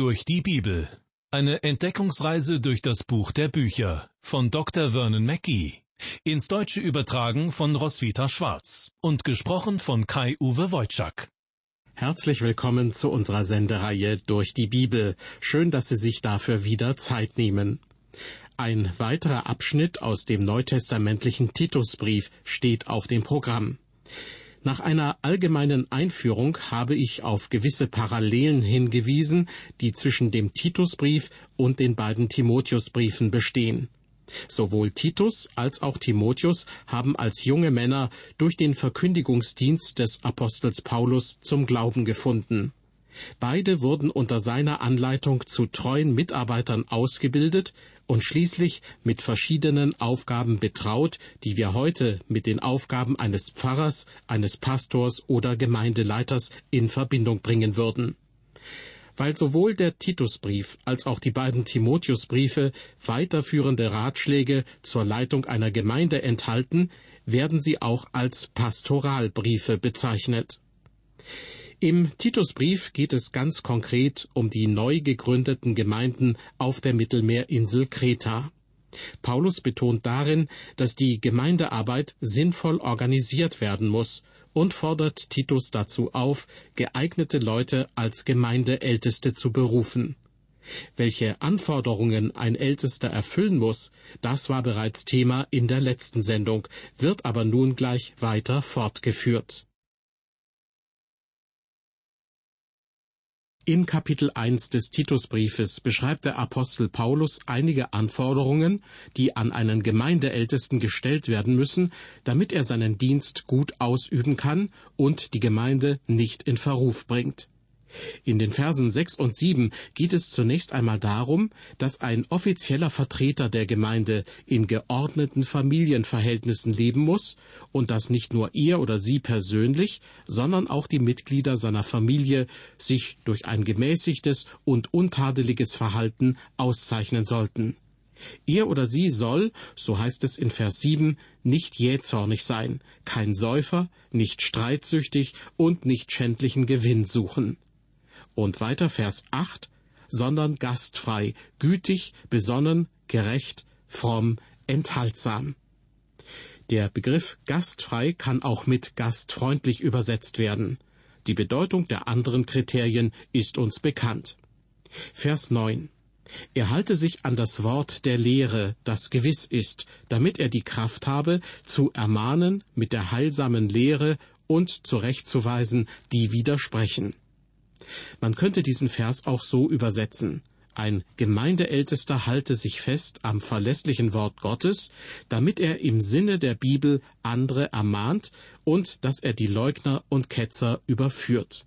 Durch die Bibel. Eine Entdeckungsreise durch das Buch der Bücher von Dr. Vernon Mackey. Ins Deutsche übertragen von Roswitha Schwarz und gesprochen von Kai-Uwe Wojczak. Herzlich willkommen zu unserer Sendereihe Durch die Bibel. Schön, dass Sie sich dafür wieder Zeit nehmen. Ein weiterer Abschnitt aus dem neutestamentlichen Titusbrief steht auf dem Programm. Nach einer allgemeinen Einführung habe ich auf gewisse Parallelen hingewiesen, die zwischen dem Titusbrief und den beiden Timotheusbriefen bestehen. Sowohl Titus als auch Timotheus haben als junge Männer durch den Verkündigungsdienst des Apostels Paulus zum Glauben gefunden. Beide wurden unter seiner Anleitung zu treuen Mitarbeitern ausgebildet und schließlich mit verschiedenen Aufgaben betraut, die wir heute mit den Aufgaben eines Pfarrers, eines Pastors oder Gemeindeleiters in Verbindung bringen würden. Weil sowohl der Titusbrief als auch die beiden Timotheusbriefe weiterführende Ratschläge zur Leitung einer Gemeinde enthalten, werden sie auch als Pastoralbriefe bezeichnet. Im Titusbrief geht es ganz konkret um die neu gegründeten Gemeinden auf der Mittelmeerinsel Kreta. Paulus betont darin, dass die Gemeindearbeit sinnvoll organisiert werden muss und fordert Titus dazu auf, geeignete Leute als Gemeindeälteste zu berufen. Welche Anforderungen ein Ältester erfüllen muss, das war bereits Thema in der letzten Sendung, wird aber nun gleich weiter fortgeführt. In Kapitel 1 des Titusbriefes beschreibt der Apostel Paulus einige Anforderungen, die an einen Gemeindeältesten gestellt werden müssen, damit er seinen Dienst gut ausüben kann und die Gemeinde nicht in Verruf bringt. In den Versen sechs und sieben geht es zunächst einmal darum, dass ein offizieller Vertreter der Gemeinde in geordneten Familienverhältnissen leben muss und dass nicht nur er oder sie persönlich, sondern auch die Mitglieder seiner Familie sich durch ein gemäßigtes und untadeliges Verhalten auszeichnen sollten. Er oder sie soll, so heißt es in Vers 7, nicht jähzornig sein, kein Säufer, nicht streitsüchtig und nicht schändlichen Gewinn suchen. Und weiter Vers 8, sondern gastfrei, gütig, besonnen, gerecht, fromm, enthaltsam. Der Begriff gastfrei kann auch mit gastfreundlich übersetzt werden. Die Bedeutung der anderen Kriterien ist uns bekannt. Vers 9. Er halte sich an das Wort der Lehre, das gewiss ist, damit er die Kraft habe, zu ermahnen mit der heilsamen Lehre und zurechtzuweisen, die widersprechen. Man könnte diesen Vers auch so übersetzen. Ein Gemeindeältester halte sich fest am verlässlichen Wort Gottes, damit er im Sinne der Bibel andere ermahnt und dass er die Leugner und Ketzer überführt.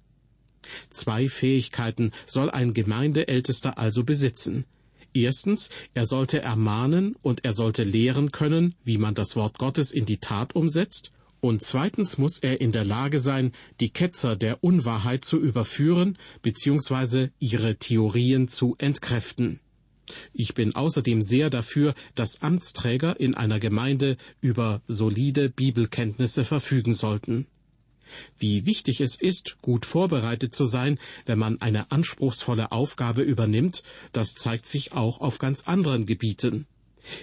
Zwei Fähigkeiten soll ein Gemeindeältester also besitzen. Erstens, er sollte ermahnen und er sollte lehren können, wie man das Wort Gottes in die Tat umsetzt, und zweitens muss er in der Lage sein, die Ketzer der Unwahrheit zu überführen bzw. ihre Theorien zu entkräften. Ich bin außerdem sehr dafür, dass Amtsträger in einer Gemeinde über solide Bibelkenntnisse verfügen sollten. Wie wichtig es ist, gut vorbereitet zu sein, wenn man eine anspruchsvolle Aufgabe übernimmt, das zeigt sich auch auf ganz anderen Gebieten.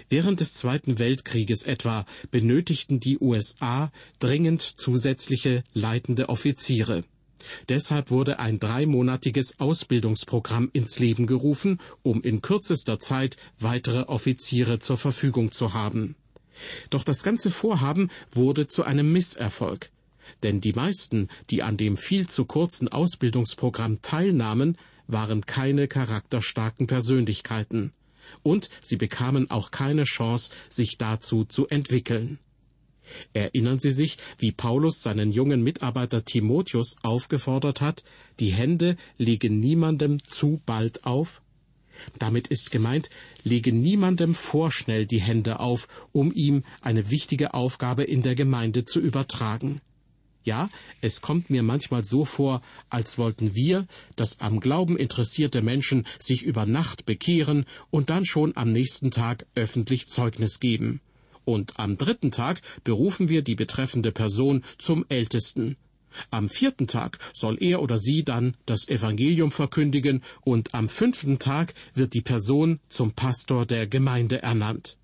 Während des Zweiten Weltkrieges etwa benötigten die USA dringend zusätzliche leitende Offiziere. Deshalb wurde ein dreimonatiges Ausbildungsprogramm ins Leben gerufen, um in kürzester Zeit weitere Offiziere zur Verfügung zu haben. Doch das ganze Vorhaben wurde zu einem Misserfolg. Denn die meisten, die an dem viel zu kurzen Ausbildungsprogramm teilnahmen, waren keine charakterstarken Persönlichkeiten und sie bekamen auch keine Chance, sich dazu zu entwickeln. Erinnern Sie sich, wie Paulus seinen jungen Mitarbeiter Timotheus aufgefordert hat, die Hände legen niemandem zu bald auf? Damit ist gemeint, lege niemandem vorschnell die Hände auf, um ihm eine wichtige Aufgabe in der Gemeinde zu übertragen. Ja, es kommt mir manchmal so vor, als wollten wir, dass am Glauben interessierte Menschen sich über Nacht bekehren und dann schon am nächsten Tag öffentlich Zeugnis geben. Und am dritten Tag berufen wir die betreffende Person zum Ältesten. Am vierten Tag soll er oder sie dann das Evangelium verkündigen und am fünften Tag wird die Person zum Pastor der Gemeinde ernannt.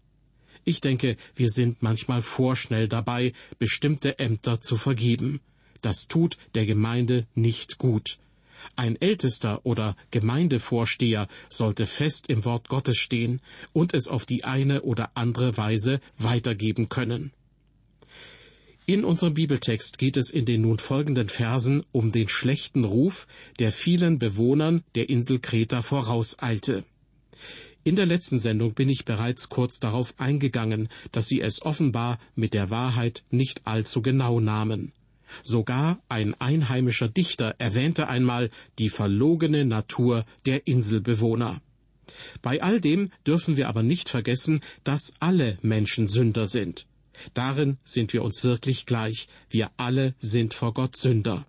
Ich denke, wir sind manchmal vorschnell dabei, bestimmte Ämter zu vergeben. Das tut der Gemeinde nicht gut. Ein Ältester oder Gemeindevorsteher sollte fest im Wort Gottes stehen und es auf die eine oder andere Weise weitergeben können. In unserem Bibeltext geht es in den nun folgenden Versen um den schlechten Ruf, der vielen Bewohnern der Insel Kreta vorauseilte. In der letzten Sendung bin ich bereits kurz darauf eingegangen, dass sie es offenbar mit der Wahrheit nicht allzu genau nahmen. Sogar ein einheimischer Dichter erwähnte einmal die verlogene Natur der Inselbewohner. Bei all dem dürfen wir aber nicht vergessen, dass alle Menschen Sünder sind. Darin sind wir uns wirklich gleich, wir alle sind vor Gott Sünder.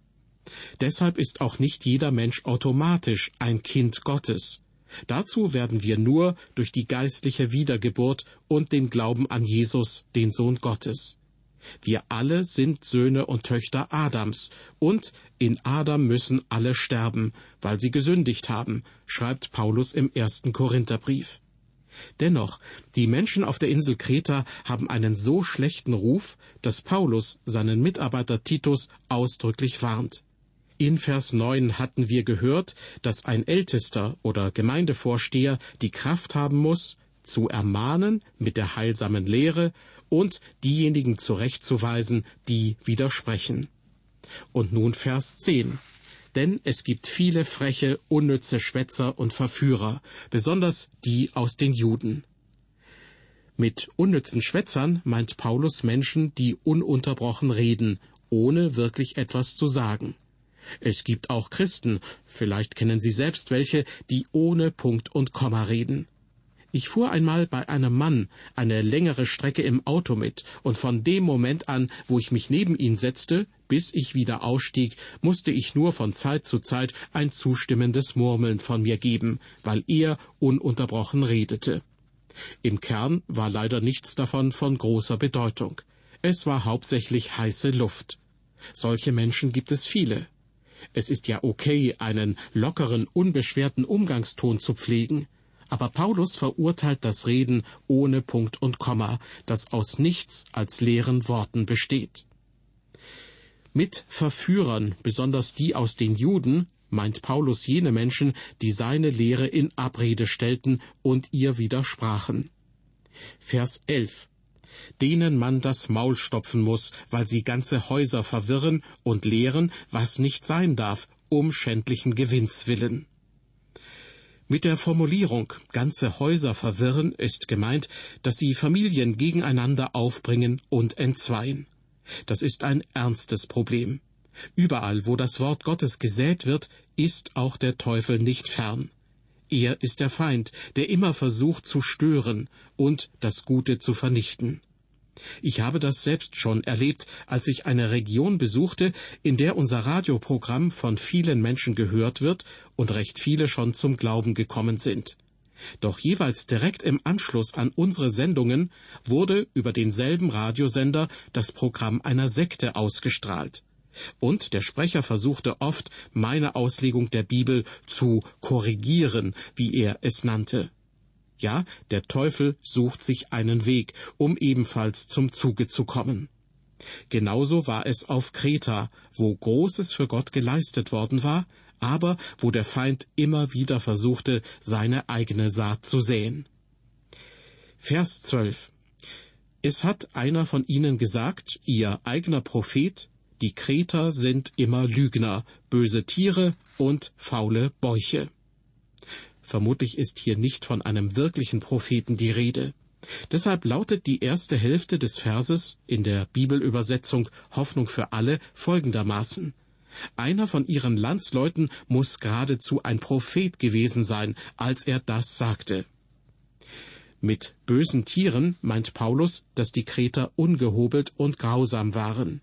Deshalb ist auch nicht jeder Mensch automatisch ein Kind Gottes. Dazu werden wir nur durch die geistliche Wiedergeburt und den Glauben an Jesus, den Sohn Gottes. Wir alle sind Söhne und Töchter Adams, und in Adam müssen alle sterben, weil sie gesündigt haben, schreibt Paulus im ersten Korintherbrief. Dennoch, die Menschen auf der Insel Kreta haben einen so schlechten Ruf, dass Paulus seinen Mitarbeiter Titus ausdrücklich warnt. In Vers 9 hatten wir gehört, dass ein Ältester oder Gemeindevorsteher die Kraft haben muss, zu ermahnen mit der heilsamen Lehre und diejenigen zurechtzuweisen, die widersprechen. Und nun Vers 10. Denn es gibt viele freche, unnütze Schwätzer und Verführer, besonders die aus den Juden. Mit unnützen Schwätzern meint Paulus Menschen, die ununterbrochen reden, ohne wirklich etwas zu sagen. Es gibt auch Christen, vielleicht kennen Sie selbst welche, die ohne Punkt und Komma reden. Ich fuhr einmal bei einem Mann eine längere Strecke im Auto mit, und von dem Moment an, wo ich mich neben ihn setzte, bis ich wieder ausstieg, musste ich nur von Zeit zu Zeit ein zustimmendes Murmeln von mir geben, weil er ununterbrochen redete. Im Kern war leider nichts davon von großer Bedeutung. Es war hauptsächlich heiße Luft. Solche Menschen gibt es viele. Es ist ja okay, einen lockeren, unbeschwerten Umgangston zu pflegen, aber Paulus verurteilt das Reden ohne Punkt und Komma, das aus nichts als leeren Worten besteht. Mit Verführern, besonders die aus den Juden, meint Paulus jene Menschen, die seine Lehre in Abrede stellten und ihr widersprachen. Vers 11 denen man das Maul stopfen muss, weil sie ganze Häuser verwirren und lehren, was nicht sein darf, um schändlichen Gewinns willen. Mit der Formulierung ganze Häuser verwirren ist gemeint, dass sie Familien gegeneinander aufbringen und entzweien. Das ist ein ernstes Problem. Überall, wo das Wort Gottes gesät wird, ist auch der Teufel nicht fern. Er ist der Feind, der immer versucht zu stören und das Gute zu vernichten. Ich habe das selbst schon erlebt, als ich eine Region besuchte, in der unser Radioprogramm von vielen Menschen gehört wird und recht viele schon zum Glauben gekommen sind. Doch jeweils direkt im Anschluss an unsere Sendungen wurde über denselben Radiosender das Programm einer Sekte ausgestrahlt. Und der Sprecher versuchte oft, meine Auslegung der Bibel zu korrigieren, wie er es nannte. Ja, der Teufel sucht sich einen Weg, um ebenfalls zum Zuge zu kommen. Genauso war es auf Kreta, wo Großes für Gott geleistet worden war, aber wo der Feind immer wieder versuchte, seine eigene Saat zu säen. Vers 12 Es hat einer von ihnen gesagt, ihr eigener Prophet, die Kreter sind immer Lügner, böse Tiere und faule Bäuche. Vermutlich ist hier nicht von einem wirklichen Propheten die Rede. Deshalb lautet die erste Hälfte des Verses in der Bibelübersetzung Hoffnung für alle folgendermaßen. Einer von ihren Landsleuten muss geradezu ein Prophet gewesen sein, als er das sagte. Mit bösen Tieren meint Paulus, dass die Kreter ungehobelt und grausam waren.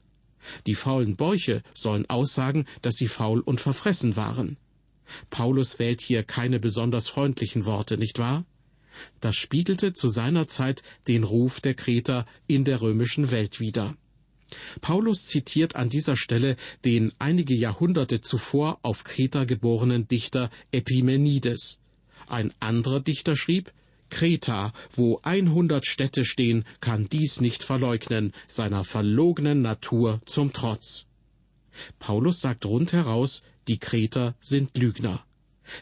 Die faulen Bäuche sollen aussagen, dass sie faul und verfressen waren. Paulus wählt hier keine besonders freundlichen Worte, nicht wahr? Das spiegelte zu seiner Zeit den Ruf der Kreter in der römischen Welt wider. Paulus zitiert an dieser Stelle den einige Jahrhunderte zuvor auf Kreta geborenen Dichter Epimenides. Ein anderer Dichter schrieb, Kreta, wo einhundert Städte stehen, kann dies nicht verleugnen, seiner verlogenen Natur zum Trotz. Paulus sagt rundheraus, die Kreter sind Lügner.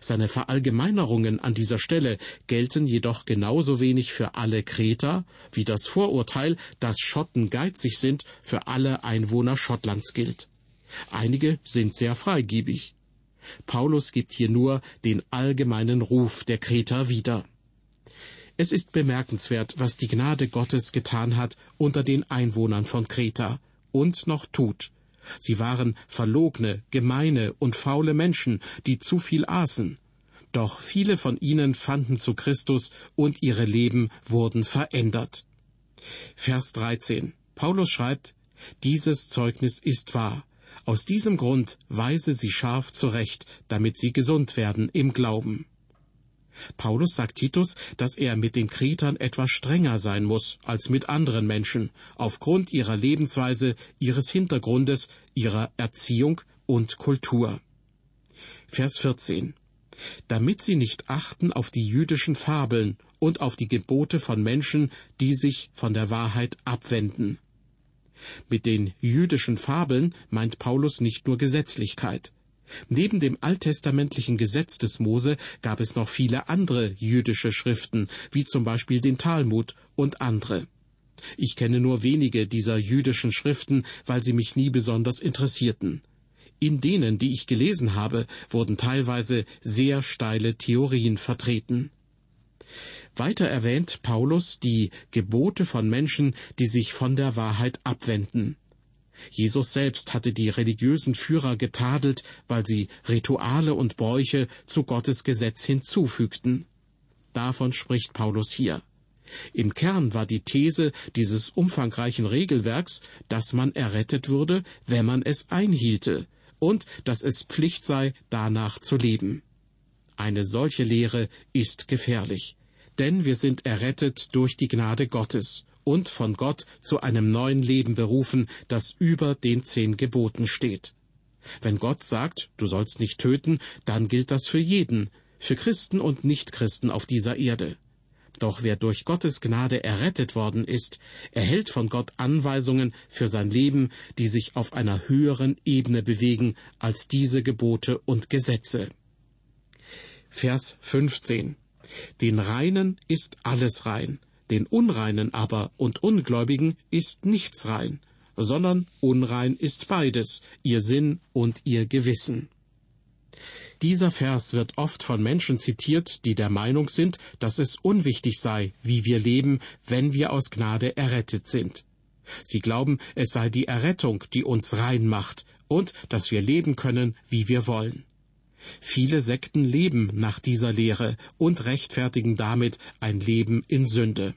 Seine Verallgemeinerungen an dieser Stelle gelten jedoch genauso wenig für alle Kreter, wie das Vorurteil, dass Schotten geizig sind, für alle Einwohner Schottlands gilt. Einige sind sehr freigebig. Paulus gibt hier nur den allgemeinen Ruf der Kreter wieder. Es ist bemerkenswert, was die Gnade Gottes getan hat unter den Einwohnern von Kreta und noch tut. Sie waren verlogne, gemeine und faule Menschen, die zu viel aßen. Doch viele von ihnen fanden zu Christus und ihre Leben wurden verändert. Vers 13. Paulus schreibt, dieses Zeugnis ist wahr. Aus diesem Grund weise sie scharf zurecht, damit sie gesund werden im Glauben. Paulus sagt Titus, dass er mit den Kretern etwas strenger sein muss als mit anderen Menschen, aufgrund ihrer Lebensweise, ihres Hintergrundes, ihrer Erziehung und Kultur. Vers 14. Damit sie nicht achten auf die jüdischen Fabeln und auf die Gebote von Menschen, die sich von der Wahrheit abwenden. Mit den jüdischen Fabeln meint Paulus nicht nur Gesetzlichkeit. Neben dem alttestamentlichen Gesetz des Mose gab es noch viele andere jüdische Schriften, wie zum Beispiel den Talmud und andere. Ich kenne nur wenige dieser jüdischen Schriften, weil sie mich nie besonders interessierten. In denen, die ich gelesen habe, wurden teilweise sehr steile Theorien vertreten. Weiter erwähnt Paulus die Gebote von Menschen, die sich von der Wahrheit abwenden. Jesus selbst hatte die religiösen Führer getadelt, weil sie Rituale und Bräuche zu Gottes Gesetz hinzufügten. Davon spricht Paulus hier. Im Kern war die These dieses umfangreichen Regelwerks, dass man errettet würde, wenn man es einhielte, und dass es Pflicht sei, danach zu leben. Eine solche Lehre ist gefährlich, denn wir sind errettet durch die Gnade Gottes, und von Gott zu einem neuen Leben berufen, das über den zehn Geboten steht. Wenn Gott sagt, du sollst nicht töten, dann gilt das für jeden, für Christen und Nichtchristen auf dieser Erde. Doch wer durch Gottes Gnade errettet worden ist, erhält von Gott Anweisungen für sein Leben, die sich auf einer höheren Ebene bewegen als diese Gebote und Gesetze. Vers 15 Den Reinen ist alles rein, den Unreinen aber und Ungläubigen ist nichts rein, sondern unrein ist beides, ihr Sinn und ihr Gewissen. Dieser Vers wird oft von Menschen zitiert, die der Meinung sind, dass es unwichtig sei, wie wir leben, wenn wir aus Gnade errettet sind. Sie glauben, es sei die Errettung, die uns rein macht und dass wir leben können, wie wir wollen. Viele Sekten leben nach dieser Lehre und rechtfertigen damit ein Leben in Sünde.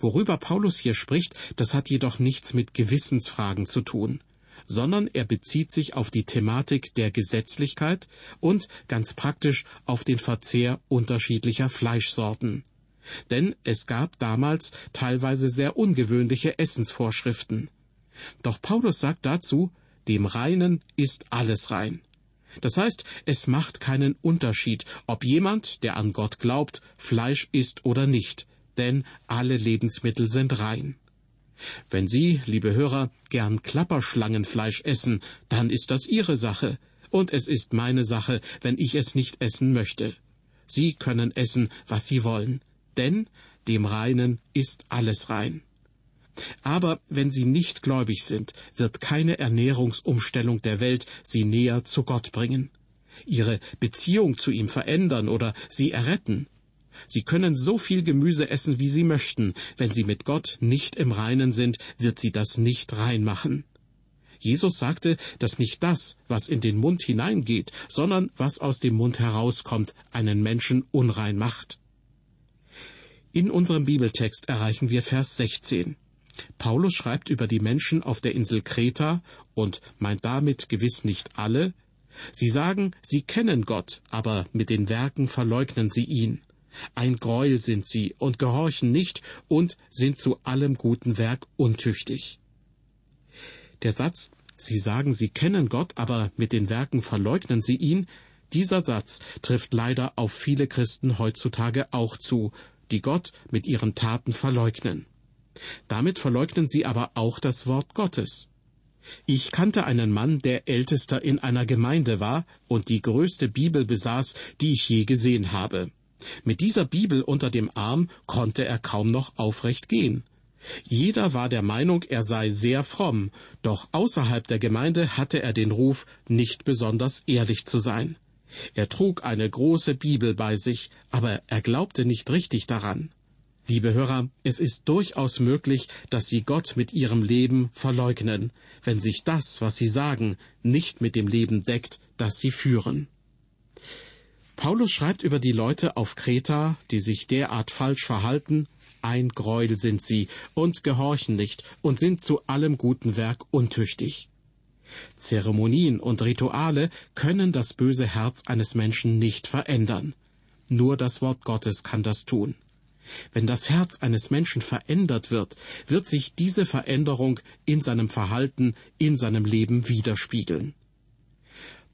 Worüber Paulus hier spricht, das hat jedoch nichts mit Gewissensfragen zu tun, sondern er bezieht sich auf die Thematik der Gesetzlichkeit und ganz praktisch auf den Verzehr unterschiedlicher Fleischsorten. Denn es gab damals teilweise sehr ungewöhnliche Essensvorschriften. Doch Paulus sagt dazu, dem Reinen ist alles rein. Das heißt, es macht keinen Unterschied, ob jemand, der an Gott glaubt, Fleisch isst oder nicht, denn alle Lebensmittel sind rein. Wenn Sie, liebe Hörer, gern Klapperschlangenfleisch essen, dann ist das Ihre Sache, und es ist meine Sache, wenn ich es nicht essen möchte. Sie können essen, was Sie wollen, denn dem Reinen ist alles rein. Aber wenn Sie nicht gläubig sind, wird keine Ernährungsumstellung der Welt Sie näher zu Gott bringen, Ihre Beziehung zu ihm verändern oder Sie erretten. Sie können so viel Gemüse essen, wie Sie möchten. Wenn Sie mit Gott nicht im Reinen sind, wird Sie das nicht reinmachen. Jesus sagte, dass nicht das, was in den Mund hineingeht, sondern was aus dem Mund herauskommt, einen Menschen unrein macht. In unserem Bibeltext erreichen wir Vers 16. Paulus schreibt über die Menschen auf der Insel Kreta und meint damit gewiss nicht alle. Sie sagen, sie kennen Gott, aber mit den Werken verleugnen sie ihn. Ein Greuel sind sie und gehorchen nicht und sind zu allem guten Werk untüchtig. Der Satz, Sie sagen, Sie kennen Gott, aber mit den Werken verleugnen Sie ihn, dieser Satz trifft leider auf viele Christen heutzutage auch zu, die Gott mit ihren Taten verleugnen. Damit verleugnen sie aber auch das Wort Gottes. Ich kannte einen Mann, der Ältester in einer Gemeinde war und die größte Bibel besaß, die ich je gesehen habe. Mit dieser Bibel unter dem Arm konnte er kaum noch aufrecht gehen. Jeder war der Meinung, er sei sehr fromm, doch außerhalb der Gemeinde hatte er den Ruf, nicht besonders ehrlich zu sein. Er trug eine große Bibel bei sich, aber er glaubte nicht richtig daran. Liebe Hörer, es ist durchaus möglich, dass Sie Gott mit Ihrem Leben verleugnen, wenn sich das, was Sie sagen, nicht mit dem Leben deckt, das Sie führen. Paulus schreibt über die Leute auf Kreta, die sich derart falsch verhalten, ein Greuel sind sie und gehorchen nicht und sind zu allem guten Werk untüchtig. Zeremonien und Rituale können das böse Herz eines Menschen nicht verändern. Nur das Wort Gottes kann das tun. Wenn das Herz eines Menschen verändert wird, wird sich diese Veränderung in seinem Verhalten, in seinem Leben widerspiegeln.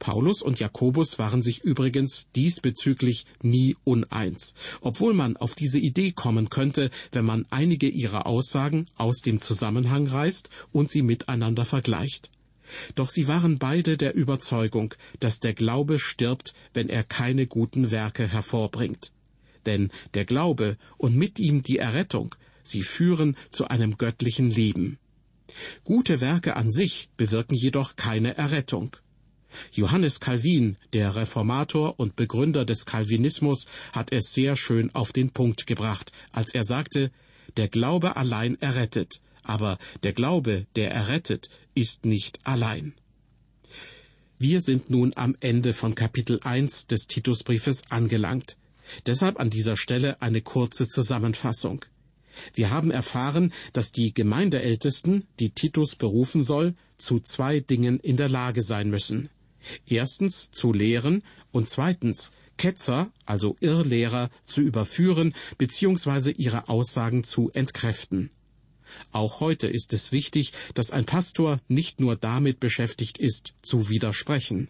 Paulus und Jakobus waren sich übrigens diesbezüglich nie uneins, obwohl man auf diese Idee kommen könnte, wenn man einige ihrer Aussagen aus dem Zusammenhang reißt und sie miteinander vergleicht. Doch sie waren beide der Überzeugung, dass der Glaube stirbt, wenn er keine guten Werke hervorbringt denn der Glaube und mit ihm die Errettung, sie führen zu einem göttlichen Leben. Gute Werke an sich bewirken jedoch keine Errettung. Johannes Calvin, der Reformator und Begründer des Calvinismus, hat es sehr schön auf den Punkt gebracht, als er sagte, der Glaube allein errettet, aber der Glaube, der errettet, ist nicht allein. Wir sind nun am Ende von Kapitel 1 des Titusbriefes angelangt. Deshalb an dieser Stelle eine kurze Zusammenfassung. Wir haben erfahren, dass die Gemeindeältesten, die Titus berufen soll, zu zwei Dingen in der Lage sein müssen. Erstens zu lehren und zweitens Ketzer, also Irrlehrer, zu überführen bzw. ihre Aussagen zu entkräften. Auch heute ist es wichtig, dass ein Pastor nicht nur damit beschäftigt ist, zu widersprechen.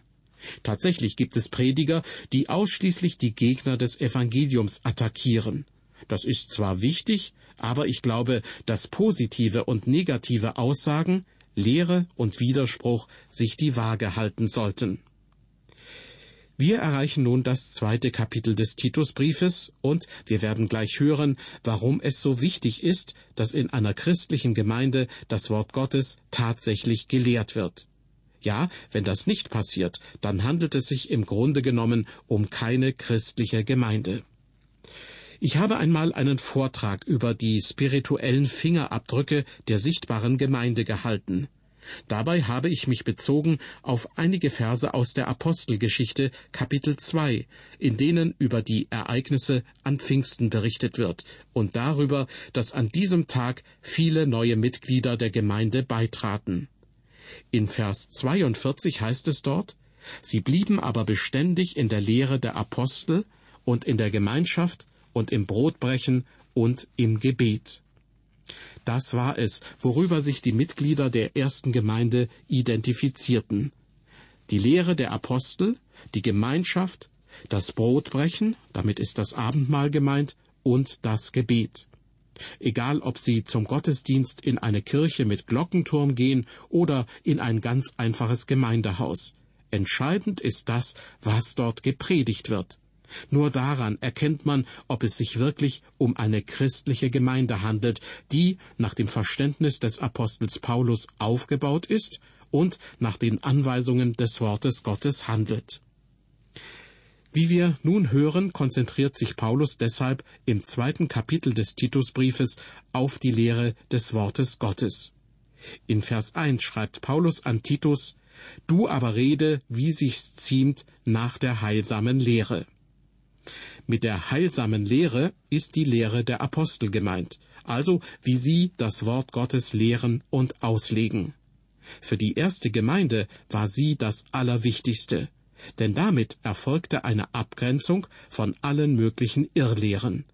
Tatsächlich gibt es Prediger, die ausschließlich die Gegner des Evangeliums attackieren. Das ist zwar wichtig, aber ich glaube, dass positive und negative Aussagen, Lehre und Widerspruch sich die Waage halten sollten. Wir erreichen nun das zweite Kapitel des Titusbriefes und wir werden gleich hören, warum es so wichtig ist, dass in einer christlichen Gemeinde das Wort Gottes tatsächlich gelehrt wird. Ja, wenn das nicht passiert, dann handelt es sich im Grunde genommen um keine christliche Gemeinde. Ich habe einmal einen Vortrag über die spirituellen Fingerabdrücke der sichtbaren Gemeinde gehalten. Dabei habe ich mich bezogen auf einige Verse aus der Apostelgeschichte Kapitel 2, in denen über die Ereignisse an Pfingsten berichtet wird und darüber, dass an diesem Tag viele neue Mitglieder der Gemeinde beitraten. In Vers 42 heißt es dort, Sie blieben aber beständig in der Lehre der Apostel und in der Gemeinschaft und im Brotbrechen und im Gebet. Das war es, worüber sich die Mitglieder der ersten Gemeinde identifizierten. Die Lehre der Apostel, die Gemeinschaft, das Brotbrechen, damit ist das Abendmahl gemeint, und das Gebet. Egal, ob Sie zum Gottesdienst in eine Kirche mit Glockenturm gehen oder in ein ganz einfaches Gemeindehaus. Entscheidend ist das, was dort gepredigt wird. Nur daran erkennt man, ob es sich wirklich um eine christliche Gemeinde handelt, die nach dem Verständnis des Apostels Paulus aufgebaut ist und nach den Anweisungen des Wortes Gottes handelt. Wie wir nun hören, konzentriert sich Paulus deshalb im zweiten Kapitel des Titusbriefes auf die Lehre des Wortes Gottes. In Vers 1 schreibt Paulus an Titus, Du aber rede, wie sich's ziemt, nach der heilsamen Lehre. Mit der heilsamen Lehre ist die Lehre der Apostel gemeint, also wie sie das Wort Gottes lehren und auslegen. Für die erste Gemeinde war sie das Allerwichtigste, denn damit erfolgte eine Abgrenzung von allen möglichen Irrlehren.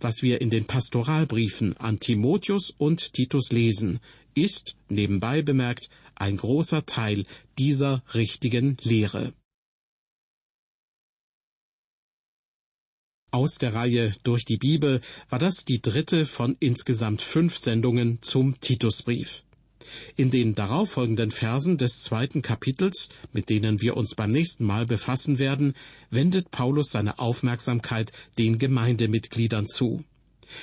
Was wir in den Pastoralbriefen an Timotheus und Titus lesen, ist, nebenbei bemerkt, ein großer Teil dieser richtigen Lehre. Aus der Reihe Durch die Bibel war das die dritte von insgesamt fünf Sendungen zum Titusbrief. In den darauffolgenden Versen des zweiten Kapitels, mit denen wir uns beim nächsten Mal befassen werden, wendet Paulus seine Aufmerksamkeit den Gemeindemitgliedern zu.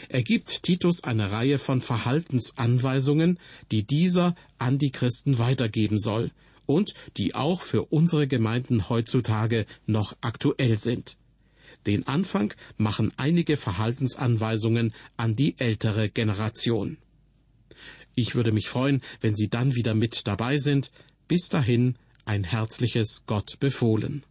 Er gibt Titus eine Reihe von Verhaltensanweisungen, die dieser an die Christen weitergeben soll und die auch für unsere Gemeinden heutzutage noch aktuell sind. Den Anfang machen einige Verhaltensanweisungen an die ältere Generation. Ich würde mich freuen, wenn Sie dann wieder mit dabei sind. Bis dahin ein herzliches Gott befohlen.